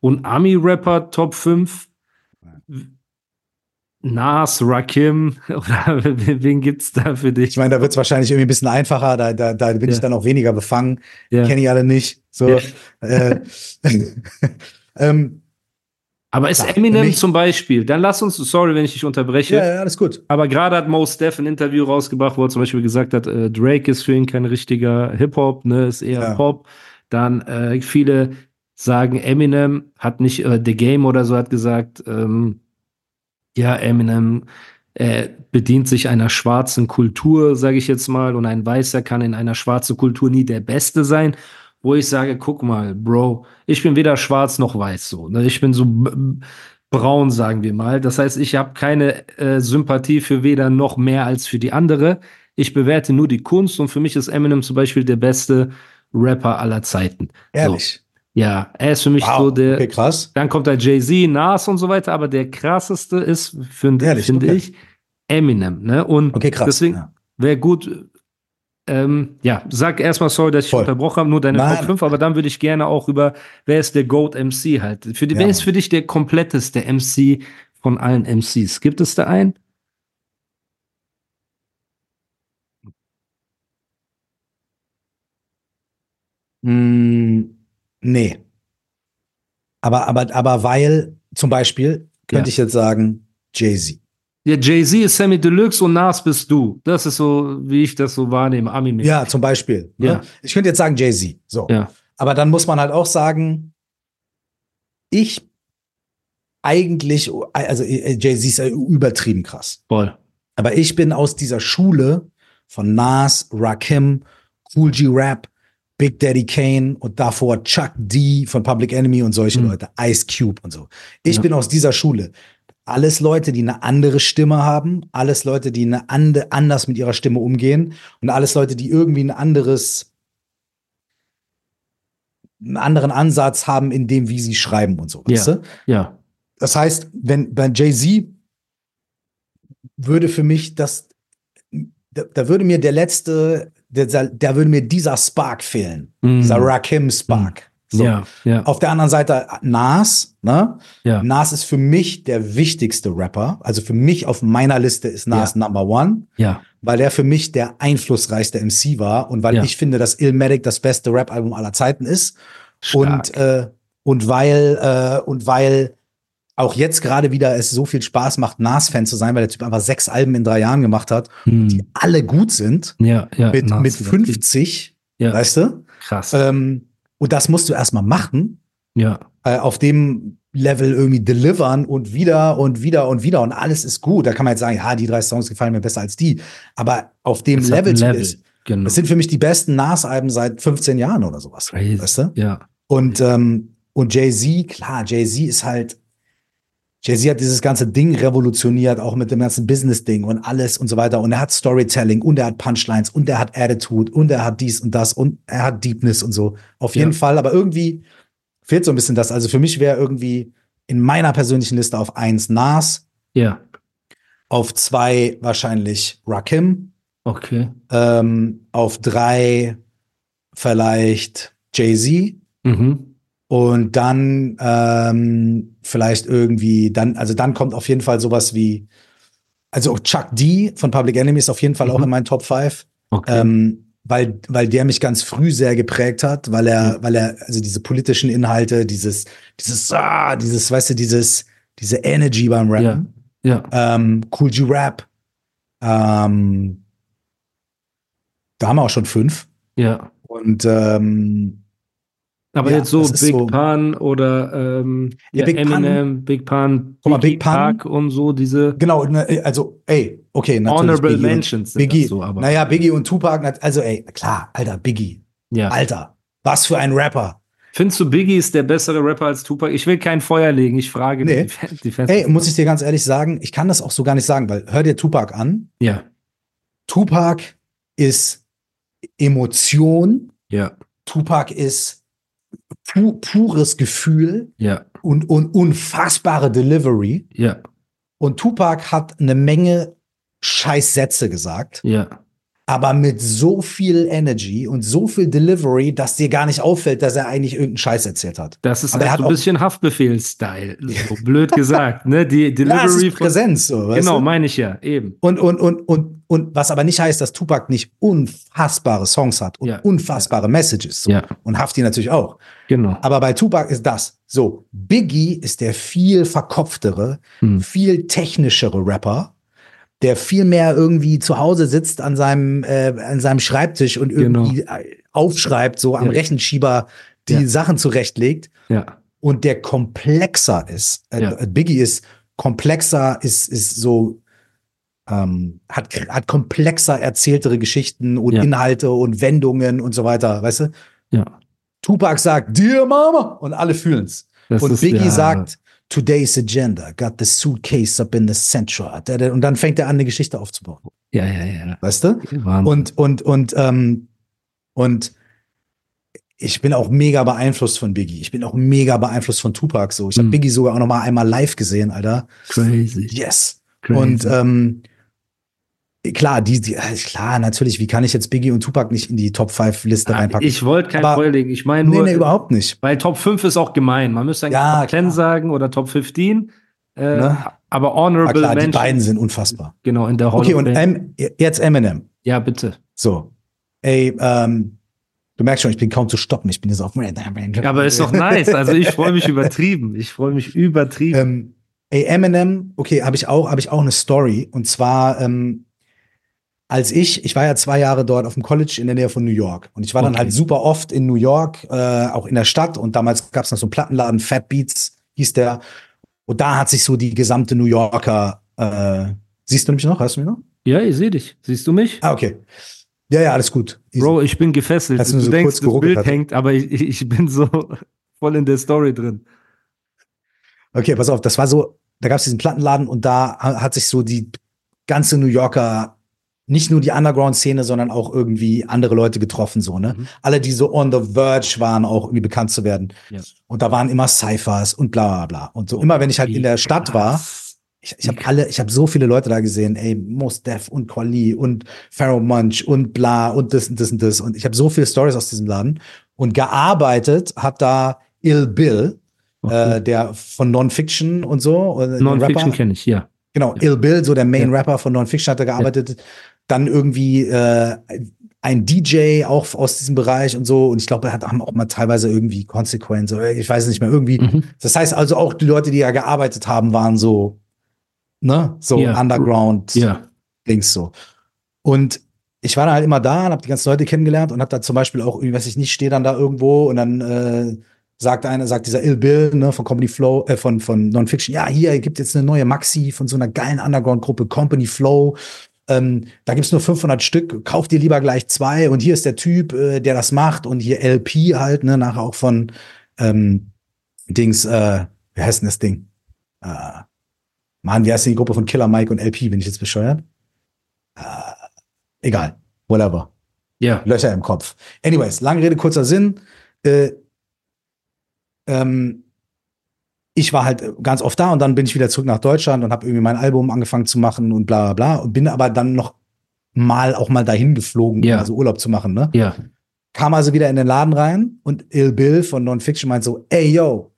Und Ami-Rapper Top 5? Nas, Rakim oder wen gibt's da für dich? Ich meine, da wird es wahrscheinlich irgendwie ein bisschen einfacher, da, da, da bin Ja. ich dann auch weniger befangen. Ja. Kenne ich alle nicht. So. Ja. Äh, ähm, Aber ist Eminem zum Beispiel, dann lass uns, sorry, wenn ich dich unterbreche, ja, ja, alles gut. aber gerade hat Mos Def ein Interview rausgebracht, wo er zum Beispiel gesagt hat, äh, Drake ist für ihn kein richtiger Hip-Hop, ne, ist eher. Pop. Dann äh, viele sagen, Eminem hat nicht, äh, The Game oder so hat gesagt, ähm, ja, Eminem äh, bedient sich einer schwarzen Kultur, sage ich jetzt mal, und ein Weißer kann in einer schwarzen Kultur nie der Beste sein. Wo ich sage, guck mal, Bro, ich bin weder schwarz noch weiß so. Ne? Ich bin so braun, sagen wir mal. Das heißt, ich habe keine äh, Sympathie für weder noch mehr als für die andere. Ich bewerte nur die Kunst und für mich ist Eminem zum Beispiel der beste Rapper aller Zeiten. Ehrlich. So, ja, er ist für mich Wow. so der. okay, krass. Dann kommt da Jay-Z, Nas und so weiter, aber der krasseste ist, finde Ehrlich, finde okay. ich, Eminem. Ne? Und Okay, krass. deswegen ja. wäre gut, ähm, ja, sag erstmal sorry, dass ich Voll. unterbrochen habe, nur deine Nein. Top 5, aber dann würde ich gerne auch über, wer ist der GOAT MC halt? Für die, Ja, wer ist für dich der kompletteste MC von allen MCs? Gibt es da einen? Mm, nee. Aber, aber, aber weil, zum Beispiel, könnte Ja. ich jetzt sagen, Jay-Z. Ja, Jay-Z ist Sammy Deluxe und Nas bist du. Das ist so, wie ich das so wahrnehme, ami Ja, zum Beispiel. Ne? Ja. Ich könnte jetzt sagen Jay-Z. So. Ja. Aber dann muss man halt auch sagen, ich eigentlich, also Jay-Z ist übertrieben krass. Voll. Aber ich bin aus dieser Schule von Nas, Rakim, Cool G Rap, Big Daddy Kane und davor Chuck D von Public Enemy und solche Mhm. Leute, Ice Cube und so. Ich Ja. bin aus dieser Schule. Alles Leute, die eine andere Stimme haben, alles Leute, die eine ande, anders mit ihrer Stimme umgehen und alles Leute, die irgendwie ein anderes, einen anderen Ansatz haben in dem, wie sie schreiben und so. Ja. Weißt du? Ja. Das heißt, wenn bei Jay-Z würde für mich das, da, da würde mir der letzte, der, da würde mir dieser Spark fehlen. Mhm. Dieser Rakim Spark. So. Ja, ja, Auf der anderen Seite Nas, ne? ja. Nas ist für mich der wichtigste Rapper. Also für mich auf meiner Liste ist Nas Number One, Ja, weil er für mich der einflussreichste MC war und weil Ja. ich finde, dass Illmatic das beste Rap-Album aller Zeiten ist. stark. Und, äh, und weil, äh, und weil auch jetzt gerade wieder es so viel Spaß macht, Nas-Fan zu sein, weil der Typ einfach sechs Alben in drei Jahren gemacht hat, Hm. die alle gut sind, ja, ja. mit, Nas mit übertrieben. 50, Ja, weißt du? krass. Ähm, und das musst du erstmal machen, ja, äh, auf dem Level irgendwie delivern und wieder und wieder und wieder und alles ist gut. Da kann man jetzt sagen, ja, die drei Songs gefallen mir besser als die. Aber auf dem hat Level, Level. ist, genau. das sind für mich die besten Nas-Alben seit 15 Jahren oder sowas. Crazy. Weißt du? Ja, Und, ähm, und Jay-Z, klar, Jay-Z ist halt, Jay-Z hat dieses ganze Ding revolutioniert, auch mit dem ganzen Business-Ding und alles und so weiter. Und er hat Storytelling und er hat Punchlines und er hat Attitude und er hat dies und das und er hat Deepness und so. Auf jeden Ja. Fall, aber irgendwie fehlt so ein bisschen das. Also für mich wäre irgendwie in meiner persönlichen Liste auf eins Nas, ja, auf zwei wahrscheinlich Rakim, okay. ähm, auf drei vielleicht Jay-Z. Mhm. Und dann ähm, vielleicht irgendwie, dann, also dann kommt auf jeden Fall sowas wie, also Chuck D von Public Enemy ist auf jeden Fall auch Mhm. in meinen Top 5, Okay. ähm, weil, weil der mich ganz früh sehr geprägt hat, weil er, Mhm. weil er, also diese politischen Inhalte, dieses, dieses, ah, dieses, weißt du, dieses, diese Energy beim Rappen, ja, ähm, Cool G Rap, ähm, da haben wir auch schon fünf. ja. Und ähm, Aber Ja, jetzt so Big so- Pun oder ähm, Ja, Big Eminem, Big Pun, Guck mal, Big Pun- Park und so diese Genau, ne, also, ey, okay, natürlich. Honorable Biggie Mentions sind Biggie, so, aber naja, Biggie und Tupac, also, ey, klar, Alter, Biggie, ja, Alter, Was für ein Rapper. Findest du Biggie ist der bessere Rapper als Tupac? Ich will kein Feuer legen, ich frage Nee. die Fans. Die Fans. Ey, muss ich dir ganz ehrlich sagen, ich kann das auch so gar nicht sagen, weil hör dir Tupac an. ja, Tupac ist Emotion. ja, Tupac ist pu pures Gefühl ja, und, und unfassbare Delivery. ja, Und Tupac hat eine Menge Scheißsätze gesagt, ja. Aber mit so viel Energy und so viel Delivery, dass dir gar nicht auffällt, dass er eigentlich irgendeinen Scheiß erzählt hat. Das ist Aber er halt hat so ein bisschen Haftbefehl-Style. So blöd gesagt, ne? Die Ja, Delivery ist Präsenz, so, Genau, meine ich ja, eben. Und, und, und, und, und was aber nicht heißt, dass Tupac nicht unfassbare Songs hat und Ja. unfassbare Messages. So. Ja. Und Hafti natürlich auch. Genau. Aber bei Tupac ist das. So, Biggie ist der viel verkopftere, Hm. viel technischere Rapper, der viel mehr irgendwie zu Hause sitzt an seinem, äh, an seinem Schreibtisch und irgendwie äh, aufschreibt, so am Genau. Ja. Rechenschieber die Ja. Sachen zurechtlegt Ja, und der komplexer ist. Äh, Ja. Biggie ist komplexer, ist, ist so, ähm, hat, hat komplexer erzähltere Geschichten und. Inhalte und Wendungen und so weiter, weißt du? ja. Tupac sagt, Dear Mama, und alle fühlen's. Das Und ist, Biggie sagt, Today's Agenda, got the suitcase up in the da- Und dann fängt er an, eine Geschichte aufzubauen. Ja, ja, ja. Weißt du? Wahnsinn. Und, und, und, ähm, und ich bin auch mega beeinflusst von Biggie. Ich bin auch mega beeinflusst von Tupac. So, ich habe Mhm. Biggie sogar auch noch mal einmal live gesehen, Alter. Crazy. Yes. Crazy. Und ähm, klar, die, die, äh, klar, natürlich. Wie kann ich jetzt Biggie und Tupac nicht in die Top 5 Liste Ah, reinpacken? ich wollte kein Aber- Feuer legen. Ich meine nee, nur, nee, überhaupt nicht. weil Top 5 ist auch gemein. Man müsste eigentlich Ja, Top 10 klar. sagen oder Top 15. Äh, Ne? Aber Aber Honorable klar, die Mention. beiden sind unfassbar. Genau, in der Hall Okay, und. M, jetzt Eminem. Ja, bitte. So. Ey, ähm, du merkst schon, ich bin kaum zu stoppen. Ich bin jetzt auf. Ja, aber ist doch nice. Also ich freue mich übertrieben. Ich freue mich übertrieben. Ähm, ey, Eminem, okay, habe ich auch, habe ich auch eine Story. Und zwar, ähm, als ich, ich war ja zwei Jahre dort auf dem College in der Nähe von New York. Und ich war dann Okay. halt super oft in New York, äh, auch in der Stadt. Und damals gab es noch so einen Plattenladen, Fat Beats hieß der. Und da hat sich so die gesamte New Yorker, äh, siehst du mich noch? Hörst du mich noch? ja, ich sehe dich. Siehst du mich? Ah, okay. Ja, ja, alles gut. Easy. Bro, ich bin gefesselt. Als Du du so denkst, das Bild hast. hängt, aber ich, ich bin so voll in der Story drin. Okay, pass auf, das war so, da gab es diesen Plattenladen und da ha- hat sich so die ganze New Yorker, nicht nur die Underground-Szene, sondern auch irgendwie andere Leute getroffen, so, ne? Mhm. Alle, die so on the verge waren, auch irgendwie bekannt zu werden. Ja. Und da waren immer Cyphers und bla bla bla. Und so immer, wenn ich halt in der Stadt war, ich, ich habe alle, ich habe so viele Leute da gesehen, ey, Mos Def und Quali und Pharaoh Munch und bla und das und das und das. Und ich habe so viele Stories aus diesem Laden. Und gearbeitet hat da Il Bill, äh, der von Non-Fiction und so. ein Non-Fiction kenne ich, ja. Genau, Il Bill, so der Main Ja. Rapper von Non-Fiction hat er gearbeitet. Dann irgendwie äh, ein DJ auch aus diesem Bereich und so. Und ich glaube, er hat auch mal teilweise irgendwie Consequence oder ich weiß es nicht mehr, irgendwie. Mhm. Das heißt also auch die Leute, die da gearbeitet haben, waren so, ne, so Ja. Underground Ja. Dings so. Und ich war dann halt immer da und habe die ganzen Leute kennengelernt und habe da zum Beispiel auch, weiß ich nicht, stehe dann da irgendwo und dann äh, sagt einer, sagt dieser Il Bill ne, von Company Flow, äh, von, von Non-Fiction, ja, hier gibt jetzt eine neue Maxi von so einer geilen Underground-Gruppe, Company Flow. Ähm, da gibt's nur 500 Stück, kauf dir lieber gleich zwei und hier ist der Typ, äh, der das macht und hier LP halt, ne, nachher auch von ähm, Dings, äh, wie heißt denn das Ding? Äh, Mann, wie heißt denn die Gruppe von Killer Mike und LP? Bin ich jetzt bescheuert? Äh, egal, whatever. Ja. Löcher im Kopf. Anyways, lange Rede, kurzer Sinn. Äh, ähm, ich war halt ganz oft da und dann bin ich wieder zurück nach Deutschland und habe irgendwie mein Album angefangen zu machen und bla bla bla und bin aber dann noch mal auch mal dahin geflogen, Ja. also Urlaub zu machen. Ne? Ja. Kam also wieder in den Laden rein und Il Bill von Non-Fiction meint so, ey yo,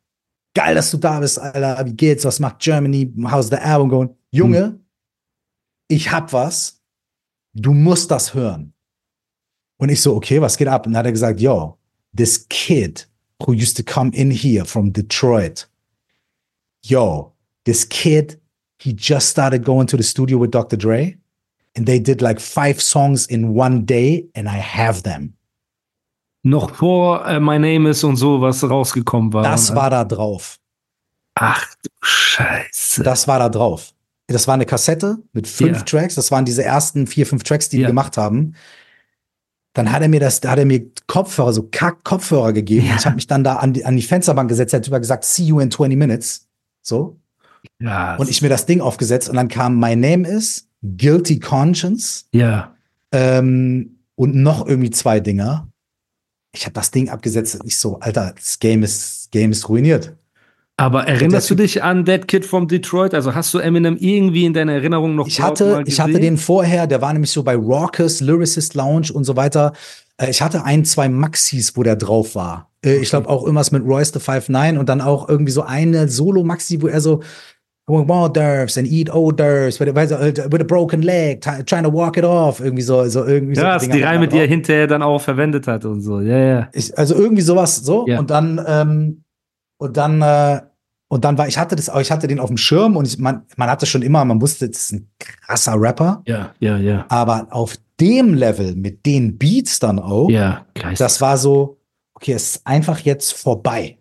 geil, dass du da bist, Alter, wie geht's, was macht Germany, how's the album going? Junge, ich hab was, du musst das hören. Und ich so, okay, was geht ab? Und dann hat er gesagt, yo, this kid who used to come in here from Detroit, yo, this kid, he just started going to the studio with Dr. Dre and they did like five songs in one day and I have them. Noch vor äh, My Name is und so, was rausgekommen war. Das war da drauf. Ach du Scheiße. Das war da drauf. Das war eine Kassette mit fünf Ja. Tracks. Das waren diese ersten vier, fünf Tracks, die Ja. die gemacht haben. dann hat er mir das, da hat er mir Kopfhörer, so Kack-Kopfhörer gegeben. Ja. Ich habe mich dann da an die, an die Fensterbank gesetzt, der Typ hat gesagt, see you in 20 minutes. So. Ja. Und ich mir das Ding aufgesetzt und dann kam My Name is, Guilty Conscience ja. ähm, und noch irgendwie zwei Dinger. Ich habe das Ding abgesetzt und ich so, Alter, das Game ist, das Game ist ruiniert. Aber erinnerst du dich an That Kid from Detroit? Also hast du Eminem irgendwie in deiner Erinnerung noch Ich hatte, mal ich hatte den vorher, der war nämlich so bei Raucous, Lyricist Lounge und so weiter. Äh, Ich hatte ein, zwei Maxis, wo der drauf war. Äh, Ich glaube auch irgendwas mit Royce the Five Nine und dann auch irgendwie so eine Solo-Maxi, wo er so hors d'oeuvres and eat hors d'oeuvres with, a- with broken leg, trying to walk it off. Irgendwie so, so irgendwie so. Krass, Dinger die Reime, die er hinterher dann auch verwendet hat und so. Ja, ja. Ich, also irgendwie sowas so. Ja. Und dann, ähm, und dann, äh, und dann war, ich hatte das, ich hatte den auf dem Schirm und ich, man, man hatte schon immer, man wusste, das ist ein krasser Rapper. Ja, ja, ja. Aber auf dem Level mit den Beats dann auch, Ja, geil. das war so, okay, es ist einfach jetzt vorbei.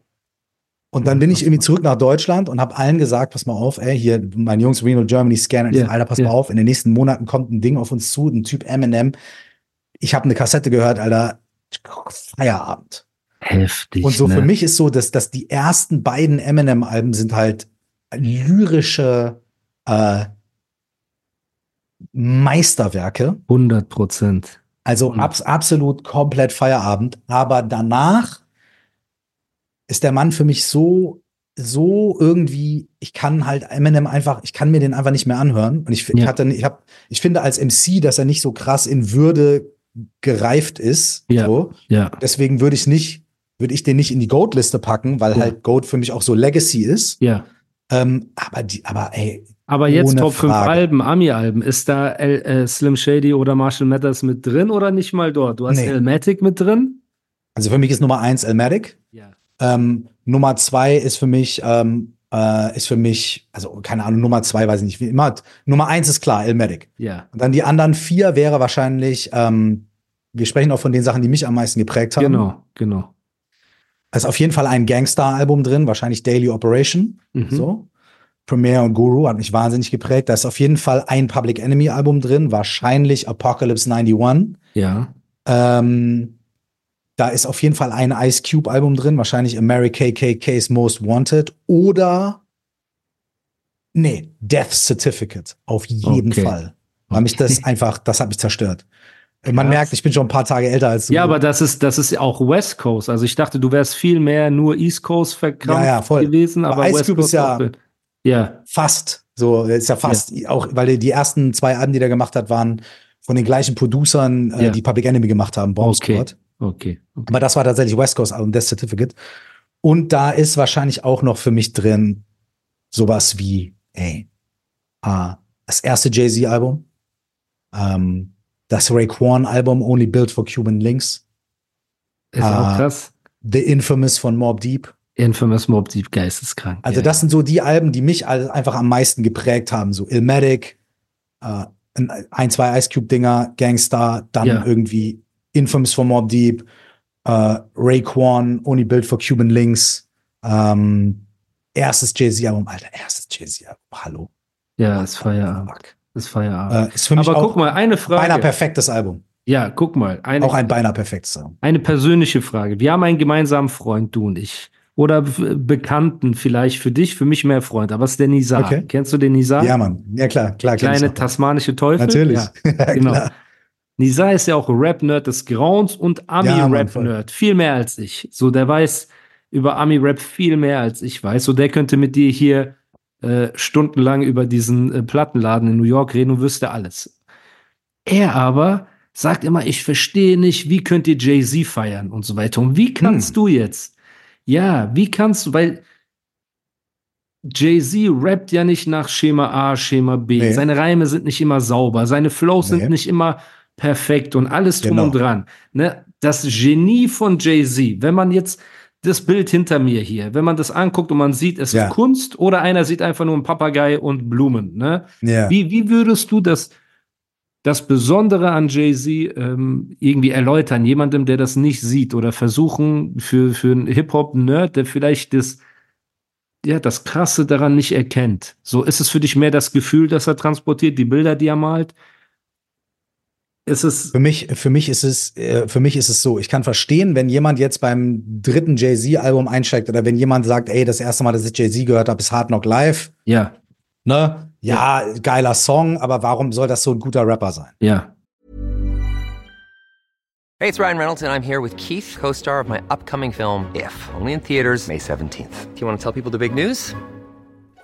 Und dann bin ich irgendwie zurück nach Deutschland und habe allen gesagt, pass mal auf, ey, hier, meine Jungs Reno Germany scannen, Ja, Alter, pass ja. mal auf, in den nächsten Monaten kommt ein Ding auf uns zu, ein Typ Eminem. Ich habe eine Kassette gehört, Alter, Feierabend. Heftig. Und so ne? für mich ist so, dass, dass die ersten beiden Eminem-Alben sind halt lyrische äh, Meisterwerke. 100 Prozent. Also Mhm. abs absolut komplett Feierabend. Aber danach ist der Mann für mich so, so irgendwie, ich kann halt Eminem einfach, ich kann mir den einfach nicht mehr anhören. Und ich, ich Ja. hatte, ich hab, ich finde als MC, dass er nicht so krass in Würde gereift ist. Ja. So. Ja. Deswegen würde ich nicht, würde ich den nicht in die Goat-Liste packen, weil Ja. halt Goat für mich auch so Legacy ist. Ja. Ähm, aber die, aber ey, Aber jetzt Top 5 Frage. Alben, Ami-Alben. Ist da L, äh, Slim Shady oder Marshall Mathers mit drin oder nicht mal dort? Du hast Nee. Elmatic mit drin? also für mich ist Nummer eins Elmatic. Ja. Ähm, Nummer zwei ist für mich, ähm, äh, ist für mich, also keine Ahnung, Nummer zwei weiß ich nicht, wie immer. Nummer eins ist klar, Elmatic. Ja. Und dann die anderen vier wäre wahrscheinlich, ähm, wir sprechen auch von den Sachen, die mich am meisten geprägt haben. Genau, genau. Da ist auf jeden Fall ein Gangster-Album drin, wahrscheinlich Daily Operation. Mhm. So. Premiere und Guru hat mich wahnsinnig geprägt. Da ist auf jeden Fall ein Public Enemy Album drin, wahrscheinlich Apocalypse 91. Ja. Ähm, da ist auf jeden Fall ein Ice Cube Album drin, wahrscheinlich America KKK's Most Wanted oder nee, Death Certificate auf jeden Okay. Fall. Weil mich das einfach, das hat mich zerstört. Man Krass. merkt, ich bin schon ein paar Tage älter als du. Ja, aber das ist, das ist auch West Coast. Also ich dachte, du wärst viel mehr nur East Coast verkrampft Ja, ja, gewesen, Aber aber, Ice West Cube ist Coast ja- auch. Ja, fast. So, ist ja fast, auch, weil die- ersten zwei Alben, die der gemacht hat, waren von den gleichen Producern, äh, Ja. die Public Enemy gemacht haben, Bomb okay. Squad. Okay. okay. Aber das war tatsächlich West Coast Album, Death Certificate. Und da ist wahrscheinlich auch noch für mich drin sowas wie, ey, äh, das erste Jay-Z-Album, ähm, das Raekwon-Album Only Built for Cuban Links, Ist auch krass. The Infamous von Mob Deep. Infamous Mob Deep geisteskrank. Also ja, das sind so die Alben, die mich einfach am meisten geprägt haben. So Illmatic, äh, ein, zwei Ice Cube Dinger, Gangstar, dann Ja. irgendwie Infamous von Mob Deep, äh, Raekwon, Only Built for Cuban Links, ähm, erstes Jay-Z-Album, Alter, erstes Jay-Z-Album, hallo. ja, ist Feierabend. Fuck. Ist Feierabend. Äh, ist für mich aber guck mal, eine beinahe Frage. perfektes Album. Ja, guck mal. Eine, Auch ein beinahe perfektes Album. eine persönliche Frage. Wir haben einen gemeinsamen Freund, du und ich. Oder Bekannten vielleicht für dich, für mich mehr Freund. Aber es ist der Nizar. Okay. Kennst du den Nizar? Ja, Mann. Ja, klar, klar. Kleine tasmanische Teufel? Natürlich. Ja, Ja, genau. klar. Nizar ist ja auch Rap-Nerd des Grauens und Ja, Ami-Rap-Nerd. viel mehr als ich. So, der weiß über Ami-Rap viel mehr als ich weiß. So, der könnte mit dir hier äh, stundenlang über diesen äh, Plattenladen in New York reden und wüsste alles. Er aber sagt immer, ich verstehe nicht, wie könnt ihr Jay-Z feiern und so weiter. Und wie kannst Hm. du jetzt? Ja, wie kannst du, weil Jay-Z rappt ja nicht nach Schema A, Schema B. Nee. Seine Reime sind nicht immer sauber, seine Flows Nee. sind nicht immer perfekt und alles drum Genau. und dran. Ne? Das Genie von Jay-Z, wenn man jetzt das Bild hinter mir hier, wenn man das anguckt und man sieht, es Ja. ist Kunst oder einer sieht einfach nur einen Papagei und Blumen. Ne? Ja. Wie, wie würdest du das, das Besondere an Jay-Z ähm, irgendwie erläutern, jemandem, der das nicht sieht oder versuchen für, für einen Hip-Hop-Nerd, der vielleicht das, ja, das Krasse daran nicht erkennt? So ist es für dich mehr das Gefühl, das er transportiert, die Bilder, die er malt? Ist es. Für mich, für mich ist es, äh, für mich ist es so. Ich kann verstehen, wenn jemand jetzt beim dritten Jay-Z-Album einsteigt oder wenn jemand sagt, ey, das erste Mal, dass ich Jay-Z gehört habe, ist Hard Knock Live. Ja, Ne? Ja, geiler Song, aber warum soll das so ein guter Rapper sein? ja. Hey, it's Ryan Reynolds, and I'm here with Keith, co star of my upcoming film, If, only in theaters, May 17th. Do you want to tell people the big news?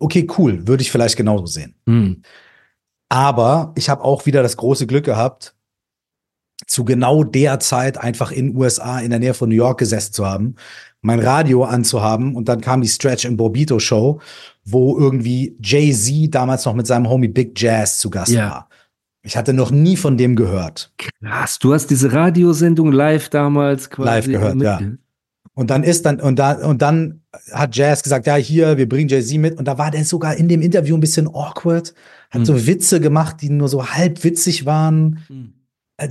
okay, cool, würde ich vielleicht genauso sehen. Hm. Aber ich habe auch wieder das große Glück gehabt, zu genau der Zeit einfach in USA in der Nähe von New York gesessen zu haben, mein Radio anzuhaben und dann kam die Stretch and Bobito Show, wo irgendwie Jay-Z damals noch mit seinem Homie Big Jazz zu Gast Ja. war. Ich hatte noch nie von dem gehört. Krass, du hast diese Radiosendung live damals quasi Live gehört, ja. Und dann ist dann, und da, und dann hat Jazz gesagt, ja, hier, wir bringen Jay-Z mit. Und da war der sogar in dem Interview ein bisschen awkward, hat Hm. so Witze gemacht, die nur so halb witzig waren. Hm.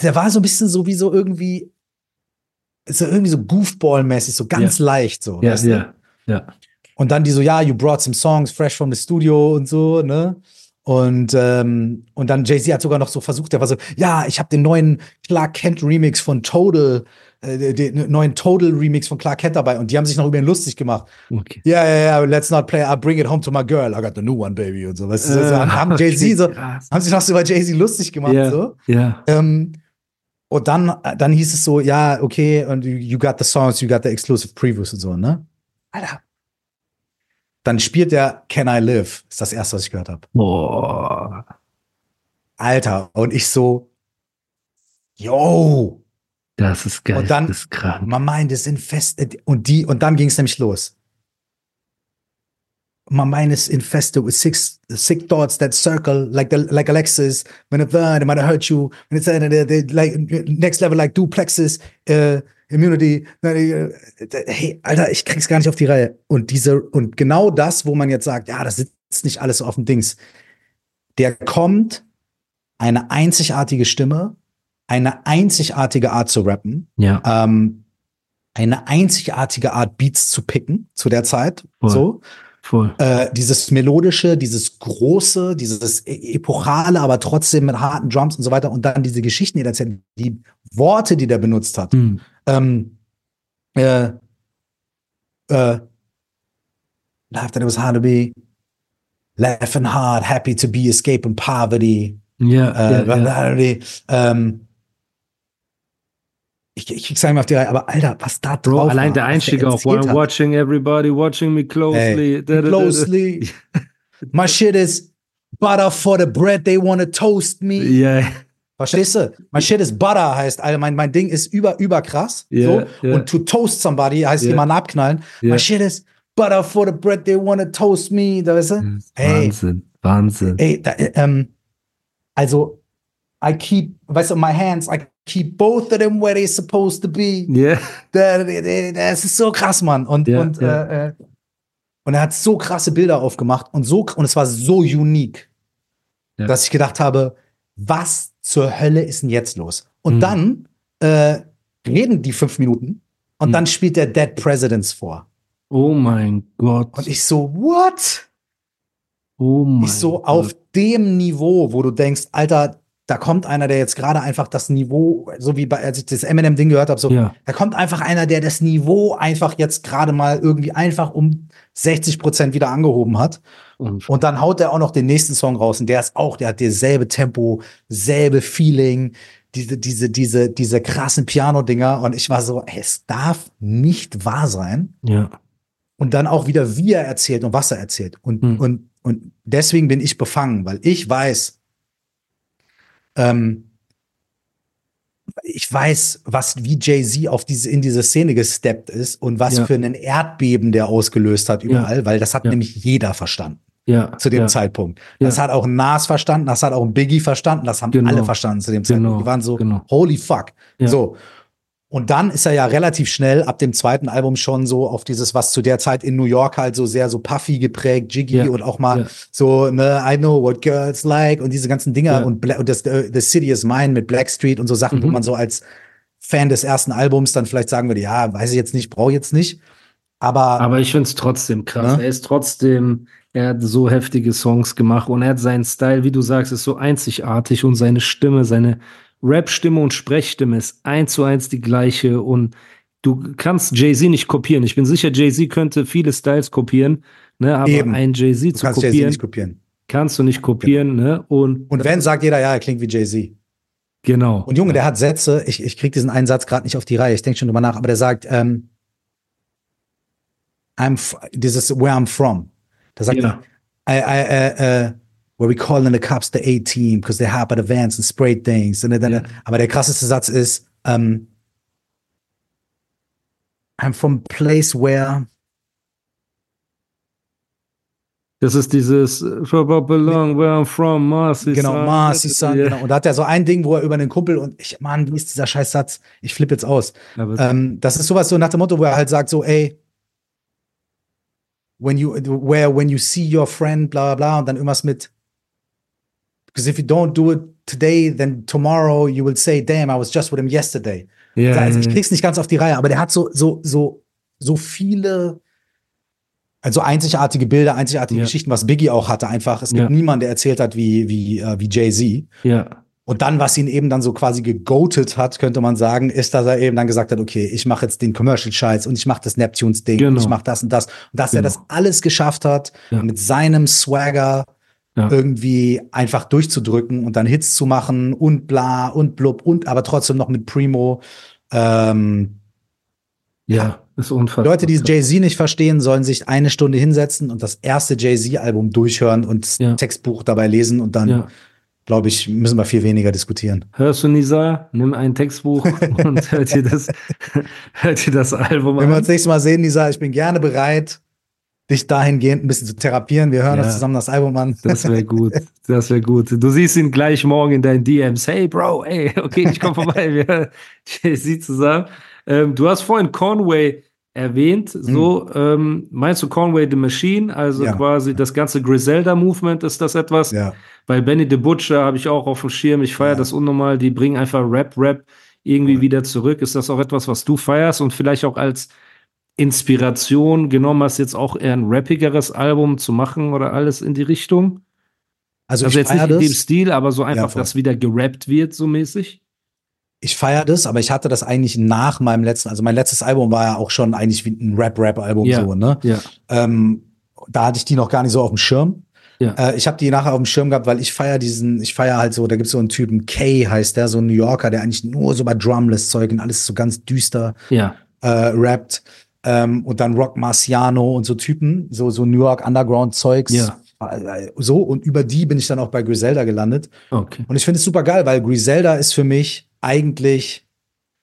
Der war so ein bisschen so wie so irgendwie, so irgendwie so Goofball-mäßig, so ganz leicht so. Ja, ja, ja. Und dann die so, ja, you brought some songs fresh from the studio und so, ne? Und, ähm, und dann Jay-Z hat sogar noch so versucht, der war so, ja, ich habe den neuen Clark Kent Remix von Total, äh, den neuen Total Remix von Clark Kent dabei und die haben sich noch über ihn lustig gemacht. Okay. Ja, ja, ja, let's not play, I'll bring it home to my girl, I got the new one, baby und so. Weißt du, so, so, Äh, haben Jay-Z so, haben sich noch so über Jay-Z lustig gemacht, Ja, so. ja. Ähm, und dann, dann hieß es so, ja, okay, und you, you got the songs, you got the exclusive previews und so, ne? Alter. Dann spielt der Can I Live, ist das erste, was ich gehört habe. Boah. Alter, und ich so, yo, Das ist geil. Und dann- das ist krank. my mind is infested. Und die, und dann ging es nämlich los. My mind is infested with six sick thoughts that circle like the like Alexis. When it burn, it might hurt you. When it's uh, the, the, like next level like duplexes, uh, immunity. Uh, Hey, Alter, ich krieg's gar nicht auf die Reihe. Und diese und genau das, wo man jetzt sagt, ja, das sitzt nicht alles so auf dem Dings. Der kommt eine einzigartige Stimme, eine einzigartige Art zu rappen Ja. ähm, eine einzigartige Art Beats zu picken zu der Zeit. Voll. So. Voll. Äh, dieses melodische, dieses große, dieses e- epochale, aber trotzdem mit harten Drums und so weiter. Und dann diese Geschichten, die er erzählt, die Worte, die der benutzt hat. Hm. Ähm, äh, äh, Life that it was hard to be, laughing hard, happy to be, escaping poverty. Ja, Äh, ja. ja. Ähm, ich, ich krieg's mehr auf die Reihe, aber Alter, was da drauf Bro, allein war, der Einstieg erzählt While hat. watching everybody, watching me closely. Hey, Da, da, da, da. closely. My shit is butter for the bread they wanna toast me. Ja, Verstehst du? My shit is butter heißt, Alter, mein, mein Ding ist über, über krass. Ja, so. ja. Und to toast somebody heißt Ja. jemanden abknallen. Ja. My shit is butter for the bread they wanna toast me. Da weißt du? Hey, Wahnsinn, Wahnsinn. ey, da, äh, ähm, also, I keep, weißt du, my hands, I keep both of them where they're supposed to be. Da- Das ist so krass, Mann. Und, Ja, und, ja. Äh, äh, und er hat so krasse Bilder aufgemacht und so, und es war so unique, Ja. dass ich gedacht habe, was zur Hölle ist denn jetzt los? Und Mhm. dann äh, reden die fünf Minuten und Mhm. dann spielt der Dead Presidents vor. oh mein Gott. Und ich so, what? oh mein Ich so Gott. auf dem Niveau, wo du denkst, Alter, da kommt einer, der jetzt gerade einfach das Niveau, so wie bei, als ich das Eminem-Ding gehört habe, so, Ja. da kommt einfach einer, der das Niveau einfach jetzt gerade mal irgendwie einfach um 60 Prozent wieder angehoben hat. Und Und dann haut er auch noch den nächsten Song raus und der ist auch, der hat derselbe Tempo, selbe Feeling, diese, diese, diese, diese krassen Piano-Dinger. Und ich war so, ey, es darf nicht wahr sein. Ja. Und dann auch wieder, wie er erzählt und was er erzählt. Und, Hm. und, und deswegen bin ich befangen, weil ich weiß, ähm, ich weiß, was, wie Jay-Z auf diese, in diese Szene gesteppt ist und was Ja. für einen Erdbeben der ausgelöst hat überall, weil das hat Ja. nämlich jeder verstanden Ja. zu dem ja. Zeitpunkt. Das Ja. hat auch Nas verstanden, das hat auch Biggie verstanden, das haben Genau. alle verstanden zu dem Genau, Zeitpunkt. Die waren so, genau. holy fuck. Ja. So. Und dann ist er ja relativ schnell ab dem zweiten Album schon so auf dieses, was zu der Zeit in New York halt so sehr so puffy geprägt, Jiggy Ja. und auch mal Ja. so, ne, I know what girls like und diese ganzen Dinger Ja. und, Bla und das, äh, The City is Mine mit Blackstreet und so Sachen, wo Mhm. man so als Fan des ersten Albums dann vielleicht sagen würde, ja, weiß ich jetzt nicht, brauche jetzt nicht. Aber, Aber ich finde es trotzdem krass. Ne? Er ist trotzdem, er hat so heftige Songs gemacht und er hat seinen Style, wie du sagst, ist so einzigartig und seine Stimme, seine Rap-Stimme und Sprechstimme ist eins zu eins die gleiche und du kannst Jay-Z nicht kopieren. Ich bin sicher, Jay-Z könnte viele Styles kopieren, ne, aber Eben. ein Jay-Z zu kannst kopieren, nicht kopieren. kannst du nicht kopieren, ne, und, Und wenn, sagt jeder, ja, er klingt wie Jay-Z. genau. Und Junge, der hat Sätze, ich, ich krieg diesen einen Satz gerade nicht auf die Reihe, ich denke schon drüber nach, aber der sagt, ähm, I'm, dieses Where I'm from. Da sagt Ja. er, I, I, uh, uh, where we calling the cops the A-Team, because they hop at vans and spray things. Und dann, Ja. Aber der krasseste Satz ist, ähm, I'm from a place where, Das ist dieses äh, Belong where I'm from, Marcy genau, Son. Marcy Son, Ja. genau. Und da hat er so ein Ding, wo er über einen Kumpel und ich, Mann, wie ist dieser scheiß Satz? Ich flippe jetzt aus. Ähm, das ist sowas so nach dem Motto, wo er halt sagt so, ey, when you, where, when you see your friend, bla, bla, bla, und dann irgendwas mit, because if you don't do it today, then tomorrow you will say, damn, I was just with him yesterday. ja, also ich krieg's nicht ganz auf die Reihe, aber der hat so, so, so, so viele, also einzigartige Bilder, einzigartige Ja. Geschichten, was Biggie auch hatte, einfach. Es gibt Ja. niemanden, der erzählt hat wie, wie, äh, wie Jay-Z. ja, Und dann, was ihn eben dann so quasi gegoatet hat, könnte man sagen, ist, dass er eben dann gesagt hat, okay, ich mache jetzt den Commercial-Scheiß und ich mache das Neptunes-Ding und Genau. ich mache das und das. Und dass er Genau. das alles geschafft hat, Ja. mit seinem Swagger Ja. irgendwie einfach durchzudrücken und dann Hits zu machen und bla und blub und aber trotzdem noch mit Primo. Ähm, ja, ist unfassbar. Leute, die Jay-Z nicht verstehen, sollen sich eine Stunde hinsetzen und das erste Jay-Z-Album durchhören und das Ja. Textbuch dabei lesen und dann, Ja. glaube ich, müssen wir viel weniger diskutieren. Hörst du Nisa? Nimm ein Textbuch und hör dir das, hör dir das Album Wenn wir an. uns nächstes Mal sehen, Lisa, ich bin gerne bereit, dich dahingehend ein bisschen zu therapieren. Wir hören Ja. uns zusammen das Album an. Das wäre gut. Das wäre gut. Du siehst ihn gleich morgen in deinen DMs. Hey, Bro, ey, okay, ich komme vorbei. Wir Jay-Z zusammen. Ähm, du hast vorhin Conway erwähnt. So, ähm, meinst du Conway the Machine? Also Hm. Ja. quasi das ganze Griselda-Movement, ist das etwas? ja. Bei Benny the Butcher habe ich auch auf dem Schirm. Ich feiere Ja. das unnormal. Die bringen einfach Rap, Rap irgendwie wieder zurück. Ist das auch etwas, was du feierst und vielleicht auch als Inspiration genommen hast, jetzt auch eher ein rappigeres Album zu machen oder alles in die Richtung? Also, Also ich jetzt nicht in dem das. Stil, aber so einfach, voll. dass wieder gerappt wird, so mäßig. Ich feiere das, aber ich hatte das eigentlich nach meinem letzten, also mein letztes Album war ja auch schon eigentlich wie ein Rap-Rap-Album Ja. so, ne? Ja. Ähm, da hatte ich die noch gar nicht so auf dem Schirm. Ja. Äh, ich habe die nachher auf dem Schirm gehabt, weil ich feiere diesen, ich feiere halt so, da gibt's so einen Typen, Kay heißt der, so ein New Yorker, der eigentlich nur so bei Drumless-Zeug und alles so ganz düster Ja. äh, rappt. Ähm, und dann Rock Marciano und so Typen, so, so New York Underground-Zeugs. Ja. Äh, So, und über die bin ich dann auch bei Griselda gelandet. Okay. Und ich finde es super geil, weil Griselda ist für mich eigentlich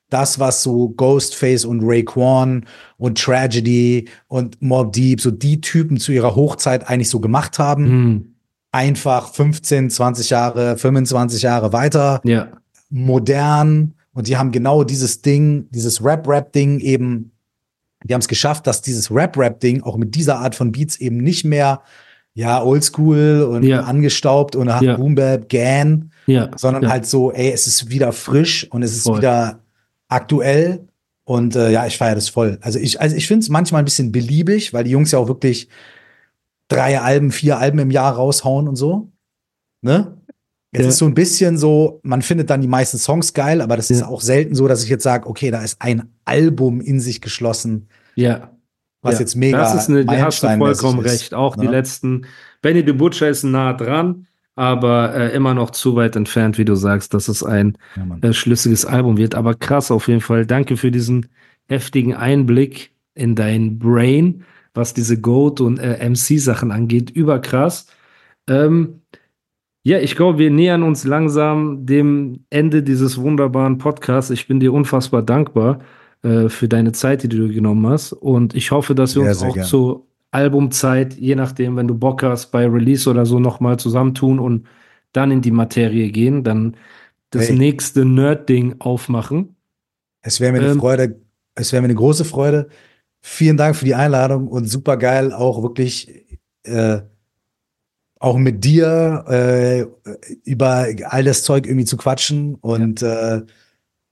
das, was so Ghostface und Raekwon und Tragedy und Mob Deep, so die Typen zu ihrer Hochzeit eigentlich so gemacht haben. Hm. Einfach 15, 20 Jahre, 25 Jahre weiter, Ja. modern. Und die haben genau dieses Ding, dieses Rap-Rap-Ding eben, die haben es geschafft, dass dieses Rap-Rap-Ding auch mit dieser Art von Beats eben nicht mehr, ja, oldschool und Ja. angestaubt und hat Ja. Boom Bap, Gan, Ja. sondern ja. halt so, ey, es ist wieder frisch und es ist Voll. wieder aktuell. Und äh, ja, ich feiere das voll. Also ich, also ich finde es manchmal ein bisschen beliebig, weil die Jungs ja auch wirklich drei Alben, vier Alben im Jahr raushauen und so. Ne? Jetzt Ja. ist so ein bisschen so, man findet dann die meisten Songs geil, aber das ist auch selten so, dass ich jetzt sage, okay, da ist ein Album in sich geschlossen, Ja. was ja. jetzt mega Das ist eine, da hast du vollkommen ist, recht. Auch die ne? letzten. Benny the Butcher ist nah dran, aber äh, immer noch zu weit entfernt, wie du sagst, dass es ein Ja, äh, schlüssiges Album wird. Aber krass auf jeden Fall. Danke für diesen heftigen Einblick in dein Brain, was diese Goat und äh, MC-Sachen angeht. Überkrass. Ähm, ja, ich glaube, wir nähern uns langsam dem Ende dieses wunderbaren Podcasts. Ich bin dir unfassbar dankbar äh, für deine Zeit, die du genommen hast. Und ich hoffe, dass wir Sehr, uns auch gern. zur Albumzeit, je nachdem, wenn du Bock hast, bei Release oder so nochmal zusammentun und dann in die Materie gehen, dann das Hey. nächste Nerd-Ding aufmachen. Es wäre mir eine Ähm, Freude, es wäre mir eine große Freude. Vielen Dank für die Einladung und super geil, auch wirklich äh, auch mit dir äh, über all das Zeug irgendwie zu quatschen. Und äh,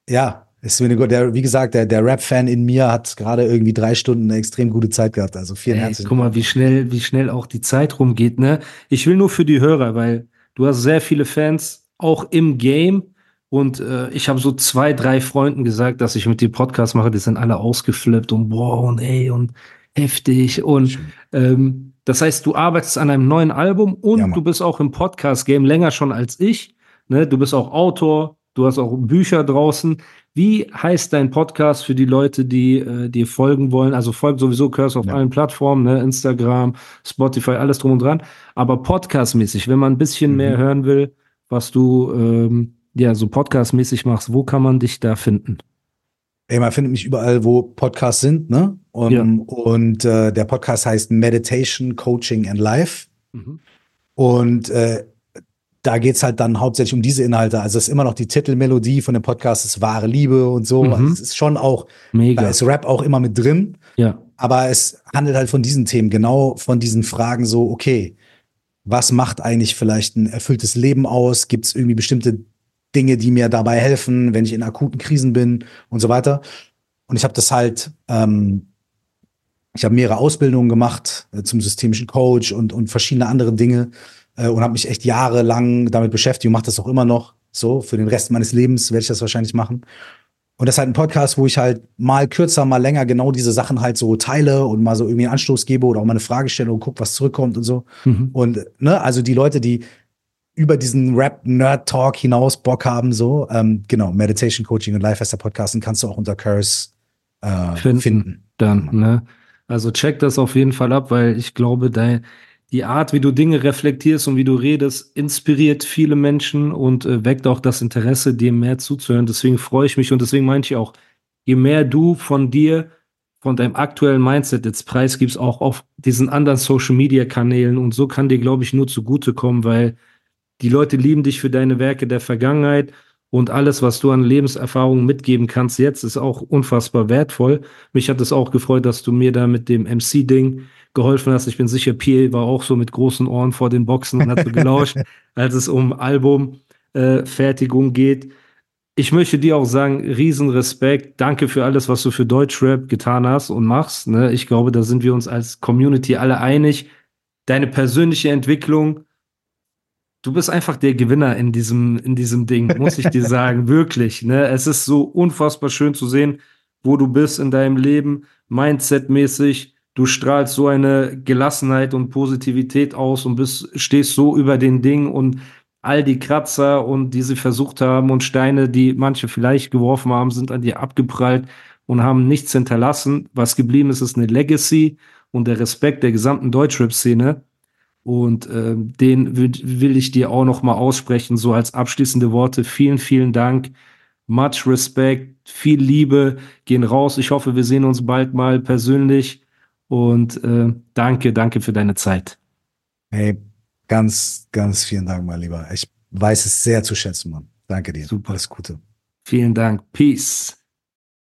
ja, ist mir eine, der, wie gesagt, der, der Rap-Fan in mir hat gerade irgendwie drei Stunden eine extrem gute Zeit gehabt. Also vielen herzlichen guck mal, wie schnell, wie schnell auch die Zeit rumgeht, ne? Ich will nur für die Hörer, weil du hast sehr viele Fans, auch im Game. Und äh, ich habe so zwei, drei Freunden gesagt, dass ich mit dir Podcast mache. Die sind alle ausgeflippt und boah und ey und heftig. Und ähm, das heißt, du arbeitest an einem neuen Album und Ja, du bist auch im Podcast-Game länger schon als ich. Ne? Du bist auch Autor, du hast auch Bücher draußen. Wie heißt dein Podcast für die Leute, die äh, dir folgen wollen? Also folgt sowieso Curse auf Ja. allen Plattformen, ne? Instagram, Spotify, alles drum und dran. Aber podcastmäßig, wenn man ein bisschen Mhm. mehr hören will, was du ähm, ja so podcastmäßig machst, wo kann man dich da finden? Ey, man findet mich überall, wo Podcasts sind, ne? Und, Ja. und äh, der Podcast heißt Meditation, Coaching and Life. Mhm. Und äh, da geht's halt dann hauptsächlich um diese Inhalte. Also es ist immer noch die Titelmelodie von dem Podcast, ist wahre Liebe und so. Mhm. Also es ist schon auch, Mega. da ist Rap auch immer mit drin. ja. Aber es handelt halt von diesen Themen, genau von diesen Fragen so, okay, was macht eigentlich vielleicht ein erfülltes Leben aus? Gibt es irgendwie bestimmte Dinge, die mir dabei helfen, wenn ich in akuten Krisen bin und so weiter? Und ich habe das halt, ähm, ich habe mehrere Ausbildungen gemacht äh, zum systemischen Coach und, und verschiedene andere Dinge äh, und habe mich echt jahrelang damit beschäftigt und mache das auch immer noch so. Für den Rest meines Lebens werde ich das wahrscheinlich machen. Und das ist halt ein Podcast, wo ich halt mal kürzer, mal länger genau diese Sachen halt so teile und mal so irgendwie einen Anstoß gebe oder auch mal eine Frage stelle und gucke, was zurückkommt und so. Mhm. Und ne, also die Leute, die über diesen Rap-Nerd-Talk hinaus Bock haben, so, ähm, genau, Meditation, Coaching und Life heißt der Podcast, den kannst du auch unter Curse äh, Finden. finden. dann, ne? Also check das auf jeden Fall ab, weil ich glaube, dein, die Art, wie du Dinge reflektierst und wie du redest, inspiriert viele Menschen und äh, weckt auch das Interesse, dem mehr zuzuhören. Deswegen freue ich mich und deswegen meinte ich auch, je mehr du von dir, von deinem aktuellen Mindset jetzt preisgibst, auch auf diesen anderen Social Media Kanälen und so kann dir, glaube ich, nur zugutekommen, weil die Leute lieben dich für deine Werke der Vergangenheit und alles, was du an Lebenserfahrungen mitgeben kannst jetzt, ist auch unfassbar wertvoll. Mich hat es auch gefreut, dass du mir da mit dem MC-Ding geholfen hast. Ich bin sicher, Pierre war auch so mit großen Ohren vor den Boxen und hat so gelauscht, als es um Albumfertigung äh, geht. Ich möchte dir auch sagen, Riesenrespekt. Danke für alles, was du für Deutschrap getan hast und machst. Ne? Ich glaube, da sind wir uns als Community alle einig. Deine persönliche Entwicklung, du bist einfach der Gewinner in diesem, in diesem Ding, muss ich dir sagen. Wirklich. Ne? Es ist so unfassbar schön zu sehen, wo du bist in deinem Leben, Mindset-mäßig. Du strahlst so eine Gelassenheit und Positivität aus und bist, stehst so über den Ding und all die Kratzer und die sie versucht haben und Steine, die manche vielleicht geworfen haben, sind an dir abgeprallt und haben nichts hinterlassen. Was geblieben ist, ist eine Legacy und der Respekt der gesamten Deutschrap-Szene. Und äh, den will, ich dir auch noch mal aussprechen, so als abschließende Worte. Vielen, vielen Dank. Much Respect, viel Liebe, gehen raus. Ich hoffe, wir sehen uns bald mal persönlich. Und äh, danke, danke für deine Zeit. Hey, ganz, ganz vielen Dank, mein Lieber. Ich weiß es sehr zu schätzen, Mann. Danke dir. Super. Alles Gute. Vielen Dank. Peace.